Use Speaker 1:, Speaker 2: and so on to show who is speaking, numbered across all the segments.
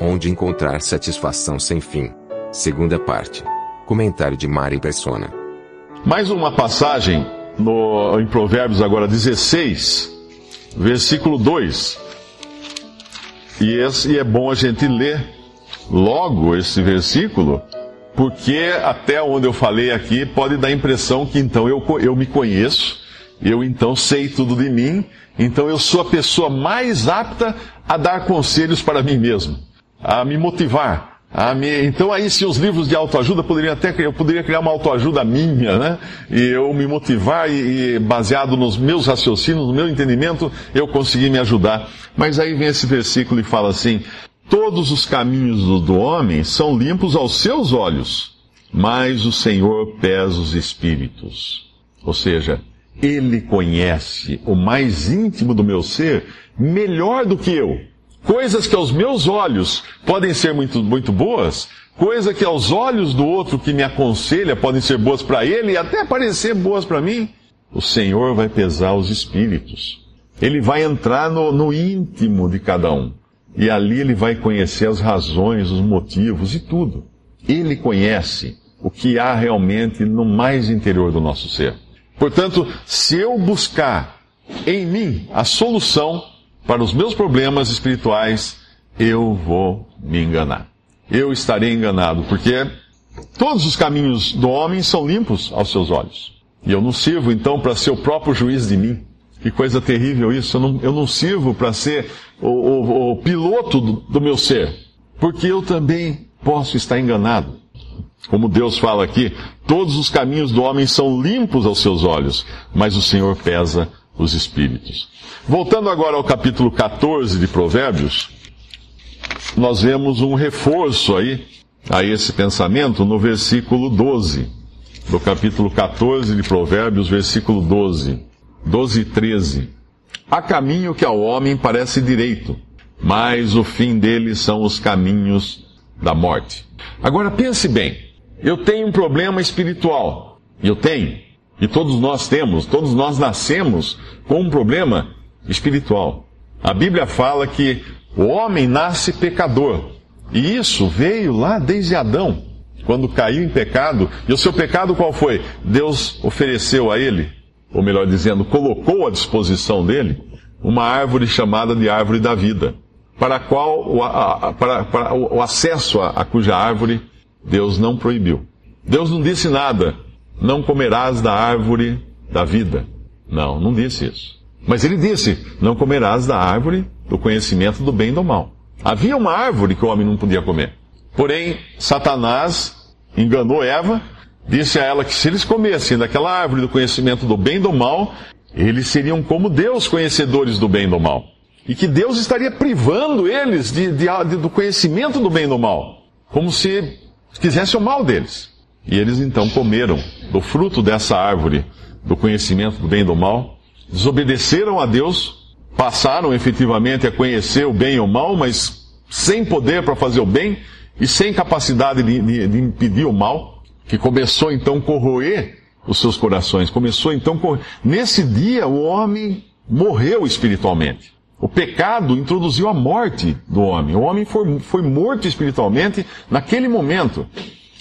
Speaker 1: Onde encontrar satisfação sem fim. Segunda parte. Comentário de Mari Persona.
Speaker 2: Mais uma passagem no, em Provérbios agora 16, versículo 2. E, esse, e é bom a gente ler logo esse versículo, porque até onde eu falei aqui pode dar a impressão que então eu, eu me conheço, eu então sei tudo de mim, então eu sou a pessoa mais apta a dar conselhos para mim mesmo, a me motivar. A me... Então aí se os livros de autoajuda poderiam até eu poderia criar uma autoajuda minha, né? E eu me motivar e, e baseado nos meus raciocínios, no meu entendimento, eu conseguir me ajudar. Mas aí vem esse versículo e fala assim: Todos os caminhos do, do homem são limpos aos seus olhos, mas o Senhor pesa os espíritos. Ou seja, Ele conhece o mais íntimo do meu ser melhor do que eu. Coisas que aos meus olhos podem ser muito, muito boas, coisa que aos olhos do outro que me aconselha podem ser boas para ele e até parecer boas para mim. O Senhor vai pesar os espíritos. Ele vai entrar no, no íntimo de cada um. E ali ele vai conhecer as razões, os motivos e tudo. Ele conhece o que há realmente no mais interior do nosso ser. Portanto, se eu buscar em mim a solução para os meus problemas espirituais, eu vou me enganar. Eu estarei enganado, porque todos os caminhos do homem são limpos aos seus olhos. E eu não sirvo então para ser o próprio juiz de mim. Que coisa terrível isso. Eu não, eu não sirvo para ser o, o, o piloto do, do meu ser. Porque eu também posso estar enganado. Como Deus fala aqui, todos os caminhos do homem são limpos aos seus olhos, mas o Senhor pesa os espíritos. Voltando agora ao capítulo 14 de Provérbios, nós vemos um reforço aí a esse pensamento no versículo 12, do capítulo 14 de Provérbios, versículo 12. 12 e 13. Há caminho que ao homem parece direito, mas o fim dele são os caminhos da morte. Agora pense bem, eu tenho um problema espiritual. Eu tenho. E todos nós temos, todos nós nascemos com um problema espiritual. A Bíblia fala que o homem nasce pecador. E isso veio lá desde Adão, quando caiu em pecado. E o seu pecado qual foi? Deus ofereceu a ele ou melhor dizendo, colocou à disposição dele uma árvore chamada de árvore da vida, para a qual o, a, para, para o acesso a, a cuja árvore Deus não proibiu. Deus não disse nada, não comerás da árvore da vida. Não, não disse isso. Mas ele disse, não comerás da árvore do conhecimento do bem e do mal. Havia uma árvore que o homem não podia comer. Porém, Satanás enganou Eva disse a ela que se eles comessem daquela árvore do conhecimento do bem e do mal, eles seriam como Deus, conhecedores do bem e do mal. E que Deus estaria privando eles de, de, de, do conhecimento do bem e do mal, como se quisesse o mal deles. E eles então comeram do fruto dessa árvore do conhecimento do bem e do mal, desobedeceram a Deus, passaram efetivamente a conhecer o bem e o mal, mas sem poder para fazer o bem e sem capacidade de, de impedir o mal que começou então a corroer os seus corações. Começou então a corroer. Nesse dia o homem morreu espiritualmente. O pecado introduziu a morte do homem. O homem foi, foi morto espiritualmente naquele momento.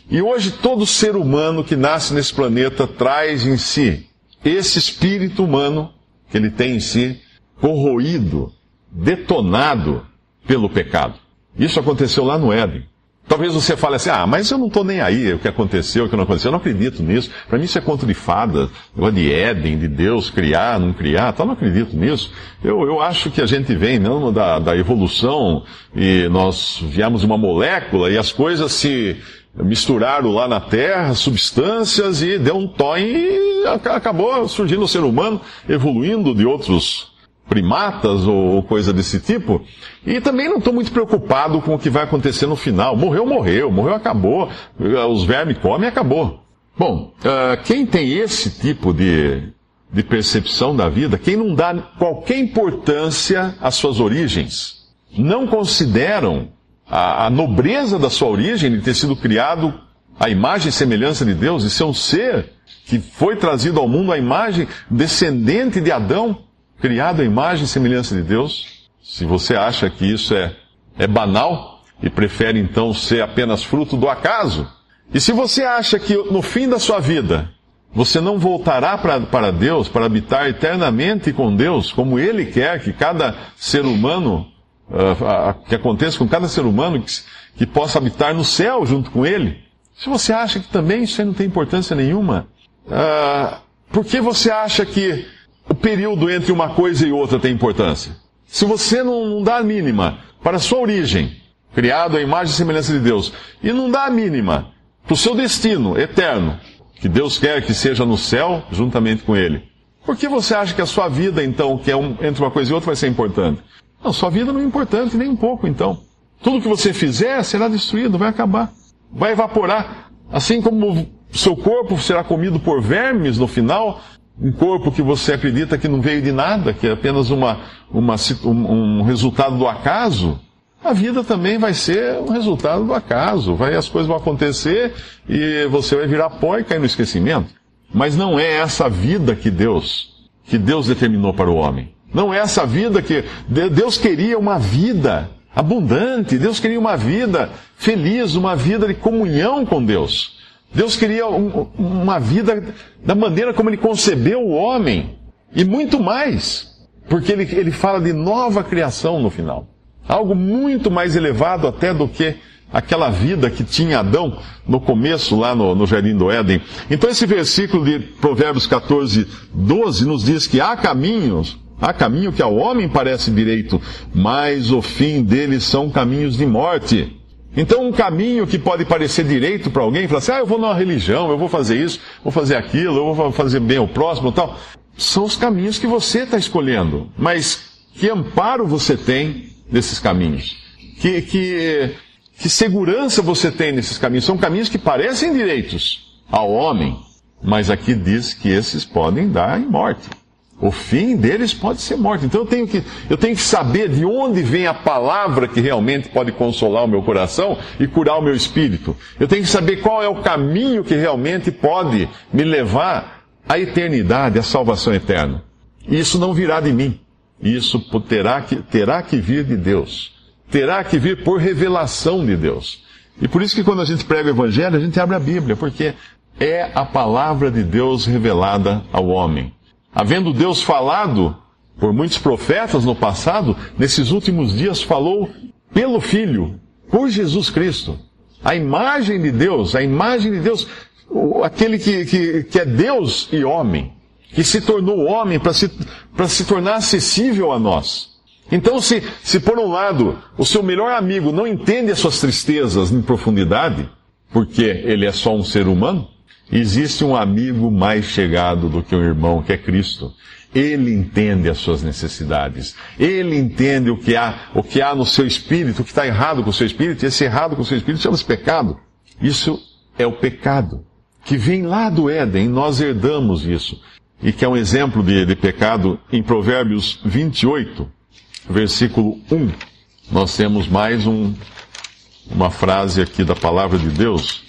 Speaker 2: E hoje todo ser humano que nasce nesse planeta traz em si esse espírito humano que ele tem em si, corroído, detonado pelo pecado. Isso aconteceu lá no Éden. Talvez você fale assim, ah, mas eu não estou nem aí, o que aconteceu, o que não aconteceu, eu não acredito nisso. Para mim isso é conto de fada, de Éden, de Deus criar, não criar, tal, não acredito nisso. Eu, eu acho que a gente vem não da, da evolução e nós viemos uma molécula e as coisas se misturaram lá na Terra, substâncias, e deu um toque e acabou surgindo o ser humano, evoluindo de outros primatas ou coisa desse tipo. E também não estou muito preocupado com o que vai acontecer no final. Morreu, morreu, morreu, acabou. Os vermes comem, acabou. Bom, uh, quem tem esse tipo de, de percepção da vida, quem não dá qualquer importância às suas origens, não consideram a, a nobreza da sua origem de ter sido criado à imagem e semelhança de Deus e ser um ser que foi trazido ao mundo à imagem descendente de Adão, criado à imagem e semelhança de Deus. Se você acha que isso é, é banal e prefere então ser apenas fruto do acaso, e se você acha que no fim da sua vida você não voltará pra, para Deus, para habitar eternamente com Deus, como Ele quer que cada ser humano, uh, que aconteça com cada ser humano que, que possa habitar no céu junto com Ele, se você acha que também isso aí não tem importância nenhuma, uh, por que você acha que o período entre uma coisa e outra tem importância? Se você não, não dá a mínima para a sua origem, criado à imagem e semelhança de Deus, e não dá a mínima para o seu destino eterno, que Deus quer que seja no céu juntamente com Ele. Por que você acha que a sua vida, então, que é um, entre uma coisa e outra, vai ser importante? Não, sua vida não é importante nem um pouco, então. Tudo que você fizer será destruído, vai acabar, vai evaporar. Assim como seu corpo será comido por vermes no final, um corpo que você acredita que não veio de nada, que é apenas uma, uma um, um resultado do acaso, a vida também vai ser um resultado do acaso. Vai, as coisas vão acontecer e você vai virar pó e cair no esquecimento. Mas não é essa vida que Deus, que Deus determinou para o homem. Não é essa vida que Deus queria uma vida abundante. Deus queria uma vida feliz, uma vida de comunhão com Deus. Deus queria um, uma vida da maneira como Ele concebeu o homem. E muito mais. Porque ele, ele fala de nova criação no final. Algo muito mais elevado até do que aquela vida que tinha Adão no começo, lá no, no, Jardim do Éden. Então esse versículo de Provérbios 14, 12 nos diz que há caminhos, há caminho que ao homem parece direito, mas o fim deles são caminhos de morte. Então um caminho que pode parecer direito para alguém, falar assim, ah, eu vou numa religião, eu vou fazer isso, vou fazer aquilo, eu vou fazer bem ao próximo tal, são os caminhos que você está escolhendo. Mas que amparo você tem nesses caminhos? Que, que, que segurança você tem nesses caminhos? São caminhos que parecem direitos ao homem, mas aqui diz que esses podem dar em morte. O fim deles pode ser morte. Então eu tenho, que, eu tenho que saber de onde vem a palavra que realmente pode consolar o meu coração e curar o meu espírito. Eu tenho que saber qual é o caminho que realmente pode me levar à eternidade, à salvação eterna. E isso não virá de mim. Isso terá que, terá que vir de Deus. Terá que vir por revelação de Deus. E por isso que quando a gente prega o Evangelho, a gente abre a Bíblia, porque é a palavra de Deus revelada ao homem. Havendo Deus falado por muitos profetas no passado, nesses últimos dias falou pelo Filho, por Jesus Cristo. A imagem de Deus, a imagem de Deus, aquele que, que, que é Deus e homem que se tornou homem para se, se tornar acessível a nós. Então, se, se por um lado o seu melhor amigo não entende as suas tristezas em profundidade, porque ele é só um ser humano, existe um amigo mais chegado do que um irmão, que é Cristo. Ele entende as suas necessidades. Ele entende o que há, o que há no seu espírito, o que está errado com o seu espírito, e esse errado com o seu espírito chama-se pecado. Isso é o pecado que vem lá do Éden, nós herdamos isso e que é um exemplo de, de pecado, em Provérbios 28, versículo 1, nós temos mais um, uma frase aqui da palavra de Deus,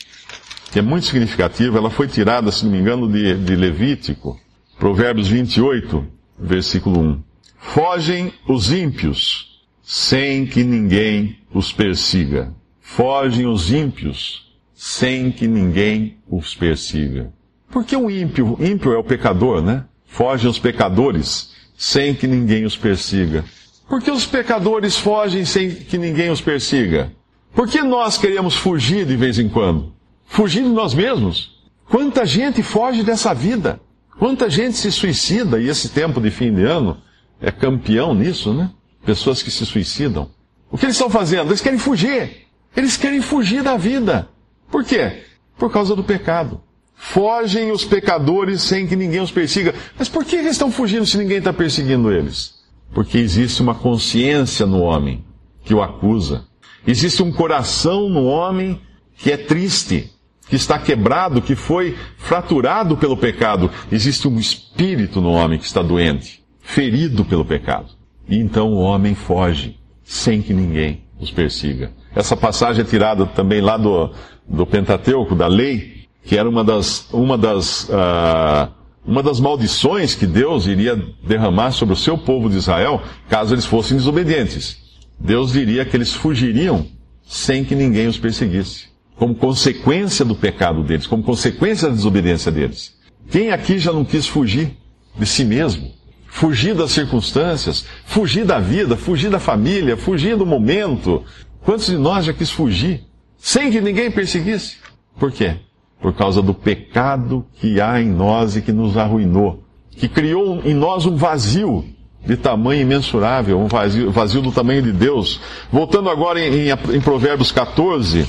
Speaker 2: que é muito significativa, ela foi tirada, se não me engano, de, de Levítico. Provérbios 28, versículo 1. Fogem os ímpios, sem que ninguém os persiga. Fogem os ímpios, sem que ninguém os persiga. Porque o ímpio, ímpio é o pecador, né? Fogem os pecadores sem que ninguém os persiga. Por que os pecadores fogem sem que ninguém os persiga? Por que nós queremos fugir de vez em quando? Fugir de nós mesmos? Quanta gente foge dessa vida? Quanta gente se suicida? E esse tempo de fim de ano é campeão nisso, né? Pessoas que se suicidam. O que eles estão fazendo? Eles querem fugir. Eles querem fugir da vida. Por quê? Por causa do pecado. Fogem os pecadores sem que ninguém os persiga. Mas por que eles estão fugindo se ninguém está perseguindo eles? Porque existe uma consciência no homem que o acusa. Existe um coração no homem que é triste, que está quebrado, que foi fraturado pelo pecado. Existe um espírito no homem que está doente, ferido pelo pecado. E então o homem foge, sem que ninguém os persiga. Essa passagem é tirada também lá do, do Pentateuco, da lei, que era uma das, uma das, uh, uma das maldições que Deus iria derramar sobre o seu povo de Israel, caso eles fossem desobedientes. Deus diria que eles fugiriam sem que ninguém os perseguisse como consequência do pecado deles, como consequência da desobediência deles. Quem aqui já não quis fugir de si mesmo? Fugir das circunstâncias, fugir da vida, fugir da família, fugir do momento. Quantos de nós já quis fugir sem que ninguém perseguisse? Por quê? Por causa do pecado que há em nós e que nos arruinou, que criou em nós um vazio de tamanho imensurável, um vazio, vazio do tamanho de Deus. Voltando agora em, em, em Provérbios 14,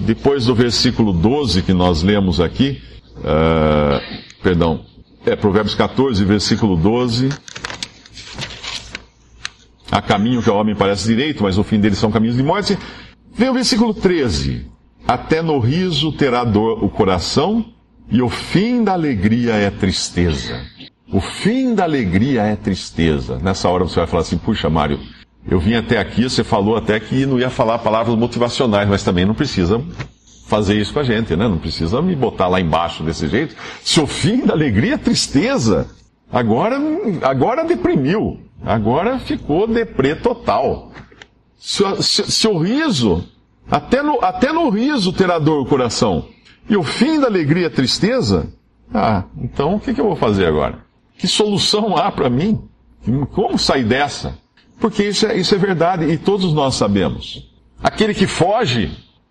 Speaker 2: depois do versículo 12 que nós lemos aqui, uh, perdão, é Provérbios 14, versículo 12. Há caminho que ao homem parece direito, mas o fim deles são caminhos de morte. Vem o versículo 13. Até no riso terá dor o coração, e o fim da alegria é tristeza. O fim da alegria é tristeza. Nessa hora você vai falar assim, puxa, Mário, eu vim até aqui, você falou até que não ia falar palavras motivacionais, mas também não precisa fazer isso com a gente, né? Não precisa me botar lá embaixo desse jeito. Se o fim da alegria é tristeza, agora, agora deprimiu. Agora ficou deprê total. Se, se, se o riso, até no, até no riso terá dor o coração. E o fim da alegria é tristeza? Ah, então o que, que eu vou fazer agora? Que solução há para mim? Como sair dessa? Porque isso é, isso é verdade e todos nós sabemos. Aquele que foge,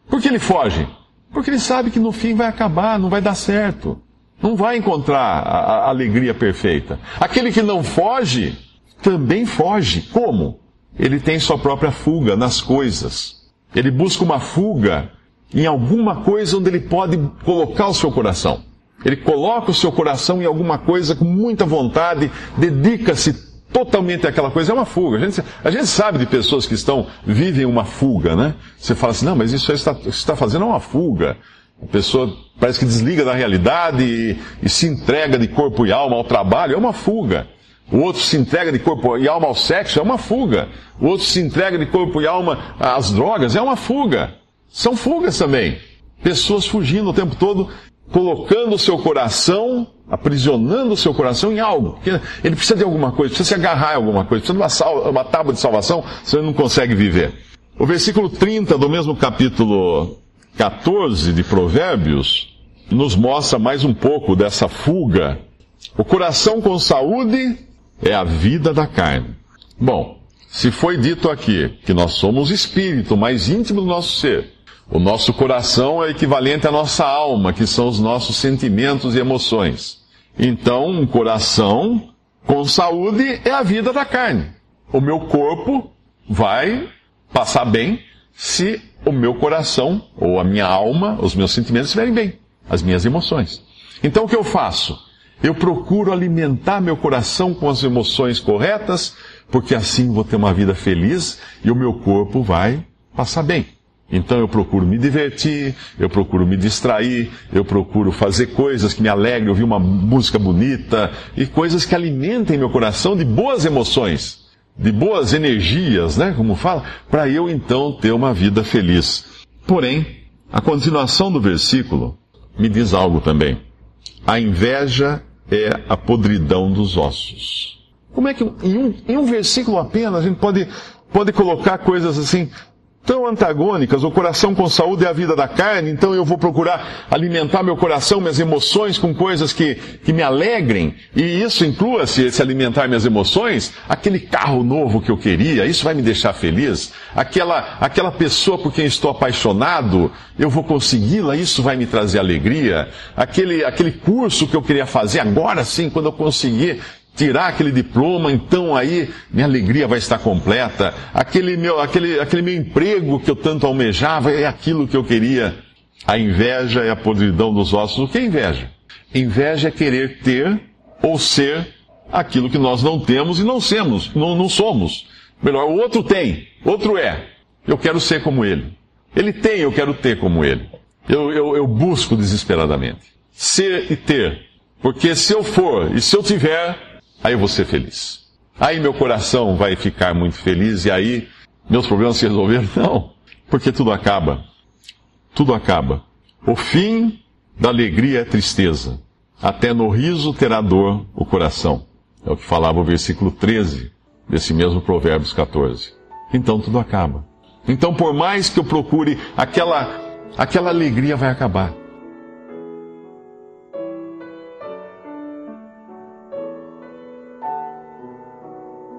Speaker 2: por que ele foge? Porque ele sabe que no fim vai acabar, não vai dar certo. Não vai encontrar a, a alegria perfeita. Aquele que não foge, também foge. Como? Ele tem sua própria fuga nas coisas. Ele busca uma fuga em alguma coisa onde ele pode colocar o seu coração. Ele coloca o seu coração em alguma coisa com muita vontade, dedica-se totalmente aquela coisa, é uma fuga. A gente, a gente sabe de pessoas que estão, vivem uma fuga, né? Você fala assim, não, mas isso está, está fazendo é uma fuga. A pessoa parece que desliga da realidade e, e, se entrega de corpo e alma ao trabalho, é uma fuga. O outro se entrega de corpo e alma ao sexo, é uma fuga. O outro se entrega de corpo e alma às drogas, é uma fuga. São fugas também. Pessoas fugindo o tempo todo, colocando o seu coração aprisionando o seu coração em algo. Ele precisa de alguma coisa, precisa se agarrar em alguma coisa, precisa de uma, uma tábua de salvação, senão ele não consegue viver. O versículo 30 do mesmo capítulo 14 de Provérbios nos mostra mais um pouco dessa fuga. O coração com saúde é a vida da carne. Bom, se foi dito aqui que nós somos espírito mais íntimo do nosso ser, o nosso coração é equivalente à nossa alma, que são os nossos sentimentos e emoções. Então, um coração com saúde é a vida da carne. O meu corpo vai passar bem se o meu coração, ou a minha alma, os meus sentimentos estiverem bem, as minhas emoções. Então, o que eu faço? Eu procuro alimentar meu coração com as emoções corretas, porque assim vou ter uma vida feliz e o meu corpo vai passar bem. Então eu procuro me divertir, eu procuro me distrair, eu procuro fazer coisas que me alegrem, ouvir uma música bonita e coisas que alimentem meu coração de boas emoções, de boas energias, né? Como fala, para eu então ter uma vida feliz. Porém, a continuação do versículo me diz algo também. A inveja é a podridão dos ossos. Como é que em um, em um versículo apenas a gente pode, pode colocar coisas assim tão antagônicas. O coração com saúde é a vida da carne, então eu vou procurar alimentar meu coração, minhas emoções com coisas que, que me alegrem. E isso inclua-se, esse alimentar minhas emoções, aquele carro novo que eu queria, isso vai me deixar feliz. Aquela, aquela pessoa por quem estou apaixonado, eu vou consegui-la, isso vai me trazer alegria. Aquele, aquele curso que eu queria fazer agora sim, quando eu conseguir, tirar aquele diploma, então aí minha alegria vai estar completa. Aquele meu, aquele, aquele meu emprego que eu tanto almejava é aquilo que eu queria. A inveja é a podridão dos ossos. O que é inveja? Inveja é querer ter ou ser aquilo que nós não temos e não somos, não, não somos. Melhor, o outro tem, outro é. Eu quero ser como ele. Ele tem, eu quero ter como ele. Eu, eu, eu busco desesperadamente. Ser e ter. Porque se eu for e se eu tiver, aí eu vou ser feliz. Aí meu coração vai ficar muito feliz e aí meus problemas se resolveram? Não. Porque tudo acaba. Tudo acaba. O fim da alegria é tristeza. Até no riso terá dor o coração. É o que falava o versículo 13 desse mesmo Provérbios 14. Então tudo acaba. Então, por mais que eu procure, aquela, aquela alegria vai acabar.